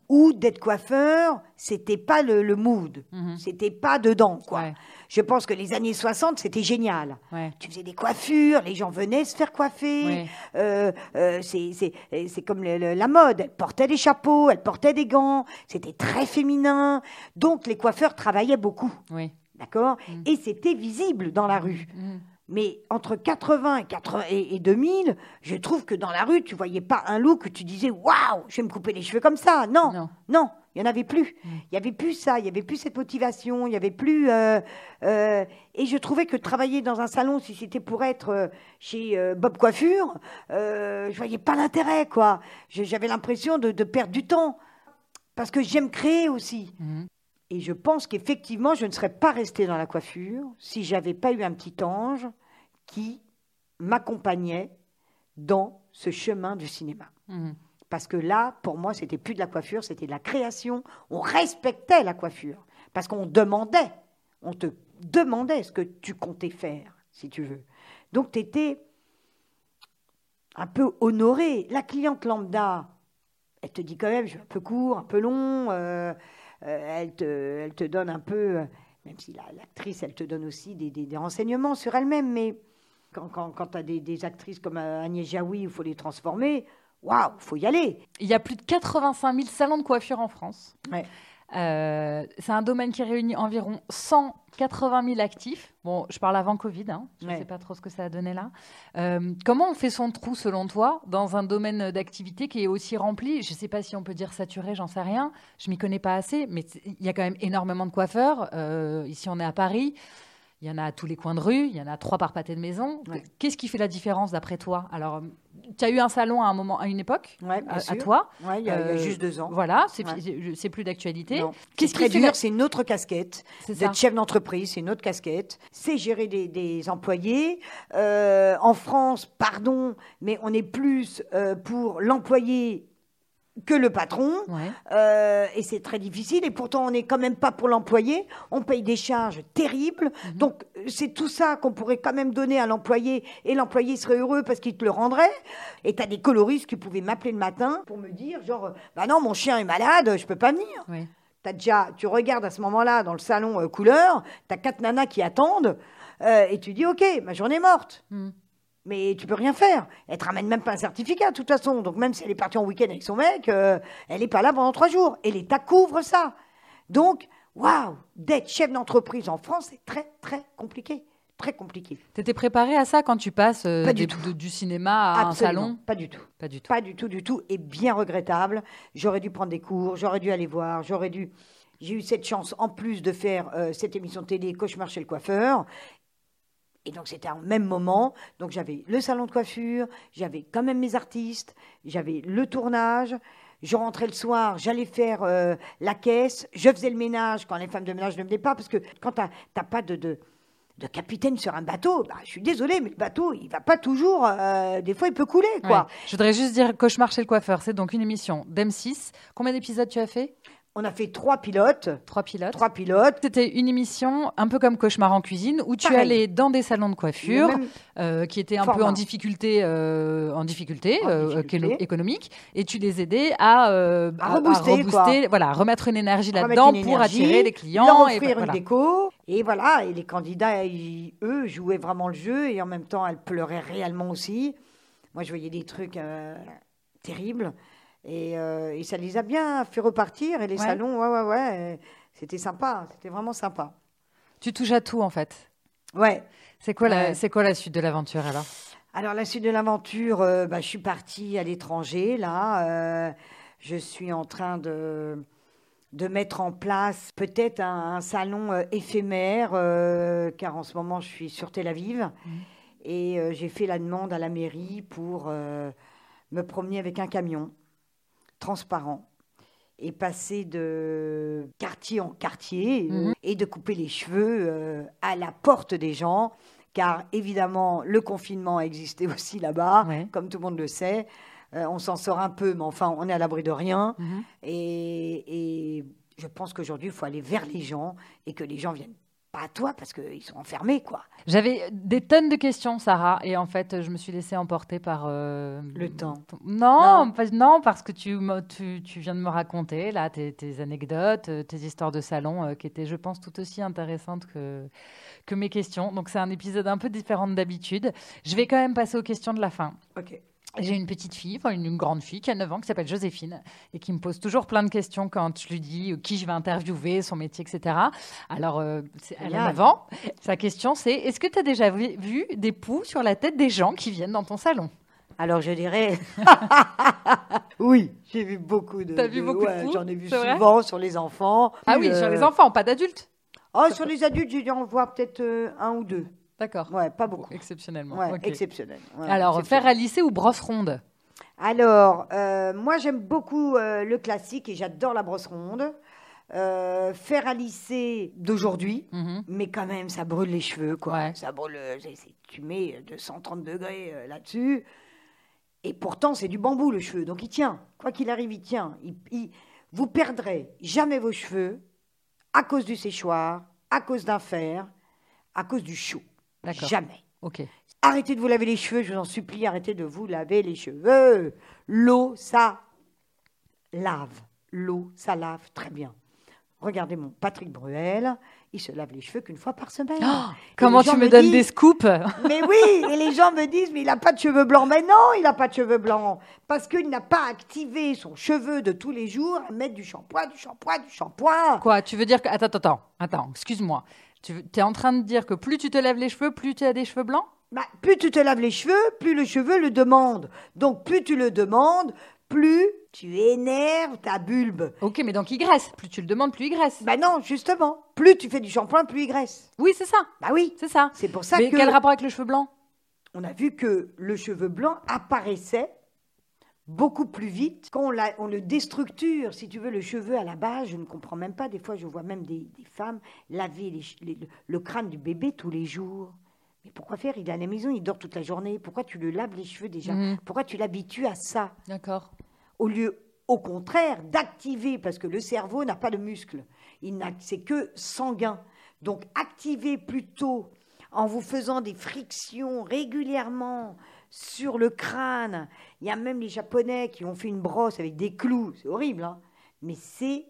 où d'être coiffeur, c'était pas le, le mood, Mhm. c'était pas dedans, quoi. Ouais, Je pense que les années 60, c'était génial. ouais, Tu faisais des coiffures, les gens venaient se faire coiffer. ouais. Euh, euh, c'est comme le- le- la mode. Elle portait des chapeaux, elle portait des gants. C'était très féminin. Donc les coiffeurs travaillaient beaucoup. oui. D'accord Mm. Et c'était visible dans la rue. Mhm. Mais entre 80 et, 80 et, et 2000, je trouve que dans la rue, tu voyais pas un look que tu disais Waouh, je vais me couper les cheveux comme ça. Non, Non. non, il n'y en avait plus. Mm. Il n'y avait plus ça, il n'y avait plus cette motivation, il n'y avait plus. euh, euh, et je trouvais que travailler dans un salon, si c'était pour être euh, chez Bob Coiffure, je voyais pas l'intérêt, quoi. J'avais l'impression de, de perdre du temps. Parce que j'aime créer aussi. Et je pense qu'effectivement, je ne serais pas restée dans la coiffure si j'avais pas eu un petit ange qui m'accompagnait dans ce chemin du cinéma. Mhm. Parce que là, pour moi, c'était plus de la coiffure, c'était de la création. On respectait la coiffure. Parce qu'on demandait, on te demandait ce que tu comptais faire, si tu veux. Donc, tu étais un peu honoré. La cliente lambda, elle te dit quand même, je suis un peu court, un peu long. euh, elle, te, elle te donne un peu, euh, même si la- l'actrice, elle te donne aussi des, des- des renseignements sur elle-même. Mais quand, quand, quand tu as des, des actrices comme euh, Agnès Jaoui, il faut les transformer, waouh, il faut y aller. Il y a plus de 85 000 salons de coiffure en France. Ouais. Euh, c'est un domaine qui réunit environ 180 000 actifs. Bon, je parle avant Covid, hein. je ne Ouais. sais pas trop ce que ça a donné là. Euh, comment on fait son trou, selon toi, dans un domaine d'activité qui est aussi rempli? Je ne sais pas si on peut dire saturé, j'en sais rien. Je m'y connais pas assez, mais il y a quand même énormément de coiffeurs. Euh, ici, on est à Paris. Il y en a à tous les coins de rue, il y en a trois par pâté de maison. Ouais. Qu'est-ce qui fait la différence d'après toi? Alors, tu as eu un salon à un moment, à une époque, Ouais, à, à toi. Ouais, il y, a- il y a Euh, juste deux ans. Voilà, c'est Ouais. plus d'actualité. Qu'est-ce qui fait dur, la- c'est une autre casquette. C'est ça. D'être chef d'entreprise, c'est une autre casquette. C'est gérer des, des employés. Euh, en France, pardon, mais on est plus euh, pour l'employé que le patron. Ouais. Euh, et c'est très difficile. Et pourtant, on n'est quand même pas pour l'employé. On paye des charges terribles. Mhm. Donc, c'est tout ça qu'on pourrait quand même donner à l'employé. Et l'employé serait heureux parce qu'il te le rendrait. Et tu as des coloristes qui pouvaient m'appeler le matin pour me dire, genre, bah non, mon chien est malade, je peux pas venir. Ouais. T'as déjà, tu regardes à ce moment-là dans le salon euh, couleur, tu as quatre nanas qui attendent, euh, et tu dis, OK, ma journée est morte. Hmm. Mais tu peux rien faire. Elle te ramène même pas un certificat, de toute façon. Donc même si elle est partie en week-end avec son mec, euh, elle n'est pas là pendant trois jours. Et l'État couvre ça. Donc, waouh, d'être chef d'entreprise en France, c'est très, très compliqué. Très compliqué. T'étais préparé à ça quand tu passes euh, Pas du des- tout. de- du cinéma à un Absolument, salon Pas du tout. Pas du tout. Pas du tout, du tout, et bien regrettable. J'aurais dû prendre des cours, j'aurais dû aller voir, j'aurais dû. J'ai eu cette chance en plus de faire euh, cette émission de télé Cauchemar chez le coiffeur. Et donc c'était en même moment. Donc j'avais le salon de coiffure, j'avais quand même mes artistes, j'avais le tournage. Je rentrais le soir, j'allais faire euh, la caisse, je faisais le ménage quand les femmes de ménage ne venaient pas, parce que quand tu n'as pas de, de, capitaine sur un bateau, bah, je suis désolée, mais le bateau, il va pas toujours. euh, des fois, il peut couler, quoi. Je voudrais juste dire Cauchemar chez le coiffeur, c'est donc une émission d'M6. Combien d'épisodes tu as fait? On a fait trois pilotes. Trois pilotes. Trois pilotes. C'était une émission un peu comme Cauchemar en cuisine où tu Pareil. allais dans des salons de coiffure euh, qui étaient un peu format. en difficulté, euh, en difficulté, En euh, difficulté. écono- économique et tu les aidais à, euh, À rebooster, rebooster, voilà, à remettre une énergie remettre là-dedans une pour énergie, attirer les clients. leur et offrir voilà. une déco. Et voilà, et les candidats, ils- eux, jouaient vraiment le jeu et en même temps, elles pleuraient réellement aussi. Moi, je voyais des trucs euh, terribles. Et, euh, et ça les a bien fait repartir. Et les Ouais. salons, ouais, ouais, ouais. C'était sympa. C'était vraiment sympa. Tu touches à tout en fait. Ouais. C'est quoi, la, Ouais. c'est quoi la suite de l'aventure alors? Alors, la suite de l'aventure, euh, bah, je suis partie à l'étranger, là. euh, je suis en train de, de mettre en place peut-être un, un salon euh, éphémère, car en ce moment, je suis sur Tel Aviv. Et euh, j'ai fait la demande à la mairie pour me promener avec un camion transparent et passer de quartier en quartier Mhm. et de couper les cheveux euh, à la porte des gens, car évidemment le confinement a existé [LAUGHS] aussi là-bas, Ouais. comme tout le monde le sait. Euh, on s'en sort un peu, mais enfin on est à l'abri de rien. Mhm. Et, et je pense qu'aujourd'hui il faut aller vers les gens et que les gens viennent pas à toi parce qu'ils sont enfermés, quoi. J'avais des tonnes de questions, Sarah, et en fait, je me suis laissée emporter par euh, Le temps. Non, Non. pas- non, parce que tu, me- tu, tu viens de me raconter là tes, tes anecdotes, euh, tes histoires de salon, euh, qui étaient, je pense, tout aussi intéressantes que que mes questions. Donc c'est un épisode un peu différent d'habitude. Je vais quand même passer aux questions de la fin. Ok. J'ai une petite fille, enfin une, une grande fille qui a 9 ans, qui s'appelle Joséphine, et qui me pose toujours plein de questions quand je lui dis euh, qui je vais interviewer, son métier, etc. Alors, euh, elle a Génial. 9 ans. Sa question, c'est est-ce que tu as déjà vu, vu des poux sur la tête des gens qui viennent dans ton salon? Alors je dirais. [LAUGHS] oui, j'ai vu beaucoup de. T'as vu beaucoup de ouais, fous J'en ai vu souvent sur les enfants. Ah oui, sur euh, les enfants, pas d'adultes. Oh, sur les adultes, j'ai dû en voir peut-être euh, un ou deux. D'accord. Ouais, pas beaucoup. Exceptionnellement. Ouais, exceptionnel. Ouais, Alors, exceptionnel. fer à lisser ou brosse ronde? Alors, euh, moi j'aime beaucoup euh, le classique et j'adore la brosse ronde. Euh, fer à lisser d'aujourd'hui, Mhm. mais quand même ça brûle les cheveux, quoi. Ouais. Ça brûle. tu mets euh, 230 degrés là-dessus. Et pourtant, c'est du bambou le cheveu, donc il tient. Quoi qu'il arrive, il tient. Il- il- vous perdrez jamais vos cheveux à cause du séchoir, à cause d'un fer, à cause du chaud. Jamais. Ok. Arrêtez de vous laver les cheveux, je vous en supplie, arrêtez de vous laver les cheveux. L'eau, ça lave. L'eau, ça lave très bien. Regardez mon Patrick Bruel, il se lave les cheveux qu'une fois par semaine. Oh, Comment tu me donnes disent, des scoops [LAUGHS] Mais oui, et les gens me disent, mais il n'a pas de cheveux blancs. Mais non, il n'a pas de cheveux blancs. Parce qu'il n'a pas activé son cheveu de tous les jours à mettre du shampoing, du shampoing, du shampoing. Quoi Tu veux dire que. Attends, attends, attends, excuse-moi. Tu es en train de dire que plus tu te lèves les cheveux, plus tu as des cheveux blancs? Bah, plus tu te laves les cheveux, plus le cheveu le demande. Donc plus tu le demandes, plus tu énerves ta bulbe. Ok, mais donc il graisse. Plus tu le demandes, plus il graisse. Bah non, justement. Plus tu fais du shampoing, plus il graisse. Oui, c'est ça. Bah oui. C'est ça. C'est pour ça Mais que quel rapport avec le cheveu blanc? On a vu que le cheveu blanc apparaissait beaucoup plus vite quand on, l'a- on le déstructure. Si tu veux, le cheveu à la base, je ne comprends même pas. Des fois, je vois même des, des femmes laver les ch- les- le, crâne du bébé tous les jours. Mais pourquoi faire? Il est à la maison, il dort toute la journée. Pourquoi tu le laves les cheveux déjà? Mhm. Pourquoi tu l'habitues à ça? D'accord. au lieu, au contraire, d'activer, parce que le cerveau n'a pas de muscles, il n'a, c'est que sanguin. Donc, activez plutôt en vous faisant des frictions régulièrement sur le crâne. Il y a même les Japonais qui ont fait une brosse avec des clous. C'est horrible, hein mais c'est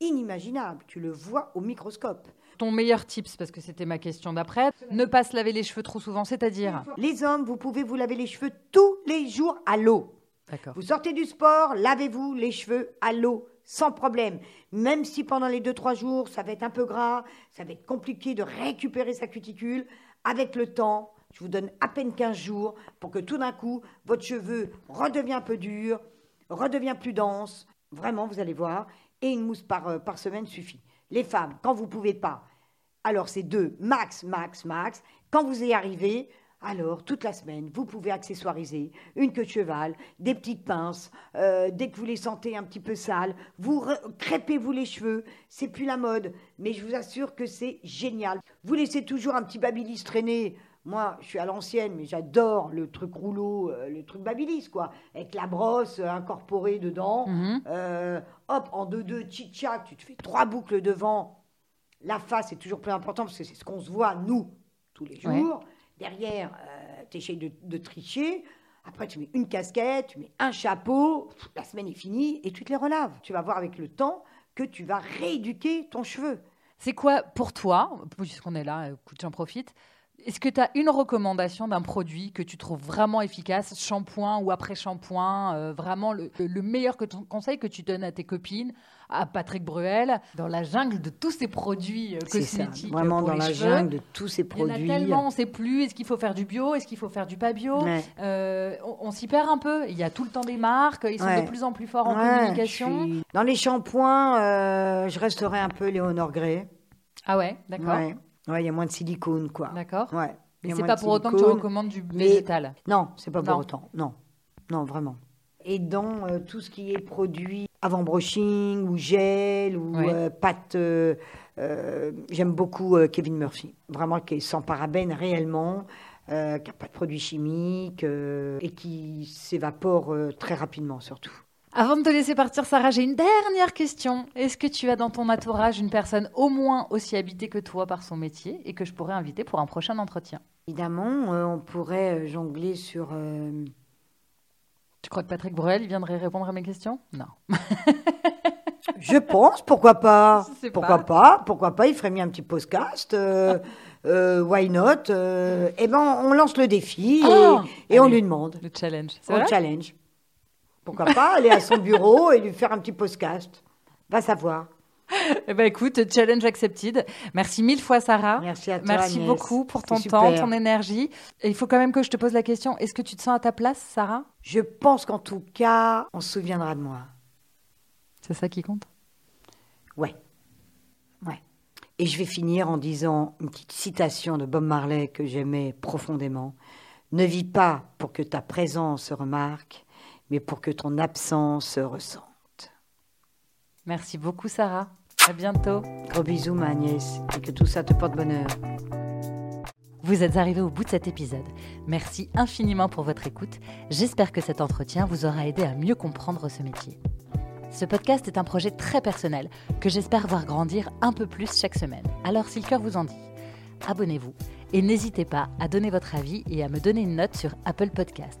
inimaginable. Tu le vois au microscope. Ton meilleur tips, parce que c'était ma question d'après, ne pas se laver les cheveux trop souvent, c'est-à-dire Les hommes, vous pouvez vous laver les cheveux tous les jours à l'eau. D'accord. Vous sortez du sport, lavez-vous les cheveux à l'eau, sans problème. Même si pendant les 2-3 jours, ça va être un peu gras, ça va être compliqué de récupérer sa cuticule, avec le temps, je vous donne à peine 15 jours pour que tout d'un coup, votre cheveu redevient un peu dur, redevient plus dense. Vraiment, vous allez voir. Et une mousse par, euh, par semaine suffit. Les femmes, quand vous ne pouvez pas, alors c'est deux, max, max, max. Quand vous y arrivez, alors toute la semaine, vous pouvez accessoiriser une queue de cheval, des petites pinces. euh, dès que vous les sentez un petit peu sales, vous crêpez-vous les cheveux. C'est plus la mode, mais je vous assure que c'est génial. Vous laissez toujours un petit babyliss traîner. Moi, je suis à l'ancienne, mais j'adore le truc rouleau, euh, le truc babyliss, quoi, avec la brosse euh, incorporée dedans. Mhm. Euh, hop, en deux-deux, tchit-tchac, tu te fais trois boucles devant. La face est toujours plus important parce que c'est ce qu'on se voit, nous, tous les Ouais. jours. Derrière, tu essayes de, de tricher. Après, tu mets une casquette, tu mets un chapeau. La semaine est finie et tu te les relaves. Tu vas voir avec le temps que tu vas rééduquer ton cheveu. C'est quoi pour toi, puisqu'on est là, écoute, j'en profite, Est-ce que tu as une recommandation d'un produit que tu trouves vraiment efficace, shampoing ou après-shampoing, euh, vraiment le, le meilleur que ton- conseil que tu donnes à tes copines, à Patrick Bruel, dans la jungle de tous ces produits euh, C'est ça, cosmétiques vraiment pour dans les la cheveux? jungle de tous ces Il y en a produits. tellement, on ne sait plus. Est-ce qu'il faut faire du bio Est-ce qu'il faut faire du pas bio? Ouais. Euh, On, on s'y perd un peu. Il y a tout le temps des marques. Ils sont Ouais. de plus en plus forts en Ouais, communication. suis- Dans les shampoings, euh, je resterai un peu Léonore Gray. Ah ouais, d'accord. Ouais, Ouais, il y a moins de silicone, quoi. D'accord. Ouais. Mais c'est pas pour autant que tu recommandes du mais- végétal. Non, c'est pas Non. pour autant. Non, non, vraiment. Et dans euh, tout ce qui est produit avant brushing ou gel ou Ouais. euh, pâte, euh, j'aime beaucoup Kevin Murphy. Vraiment, qui est sans parabènes réellement, qui n'a pas de produits chimiques et qui s'évapore très rapidement surtout. Avant de te laisser partir, Sarah, j'ai une dernière question. Est-ce que tu as dans ton entourage une personne au moins aussi habitée que toi par son métier et que je pourrais inviter pour un prochain entretien? Évidemment, euh, on pourrait euh, jongler sur... euh, Tu crois que Patrick Bruel il viendrait répondre à mes questions? Non. [LAUGHS] Je pense, pourquoi pas Pourquoi pas. Pourquoi pas Il ferait bien un petit podcast. euh, euh, why not euh, Eh ben, on lance le défi et, Ah et on lui demande. Le challenge. On challenge. Pourquoi pas aller à son bureau et lui faire un petit podcast Va savoir. [LAUGHS] Eh ben écoute, challenge accepted. Merci mille fois, Sarah. Merci à toi, Merci Agnès. beaucoup pour ton temps, ton énergie. Et il faut quand même que je te pose la question est-ce que tu te sens à ta place, Sarah? Je pense qu'en tout cas, on se souviendra de moi. C'est ça qui compte? Ouais. Ouais. Et je vais finir en disant une petite citation de Bob Marley que j'aimais profondément. Ne vis pas pour que ta présence se remarque, mais pour que ton absence se ressente. Merci beaucoup, Sarah. À bientôt. Gros bisous, ma Agnès, et que tout ça te porte bonheur. Vous êtes arrivé au bout de cet épisode. Merci infiniment pour votre écoute. J'espère que cet entretien vous aura aidé à mieux comprendre ce métier. Ce podcast est un projet très personnel que j'espère voir grandir un peu plus chaque semaine. Alors si le cœur vous en dit, abonnez-vous et n'hésitez pas à donner votre avis et à me donner une note sur Apple Podcast.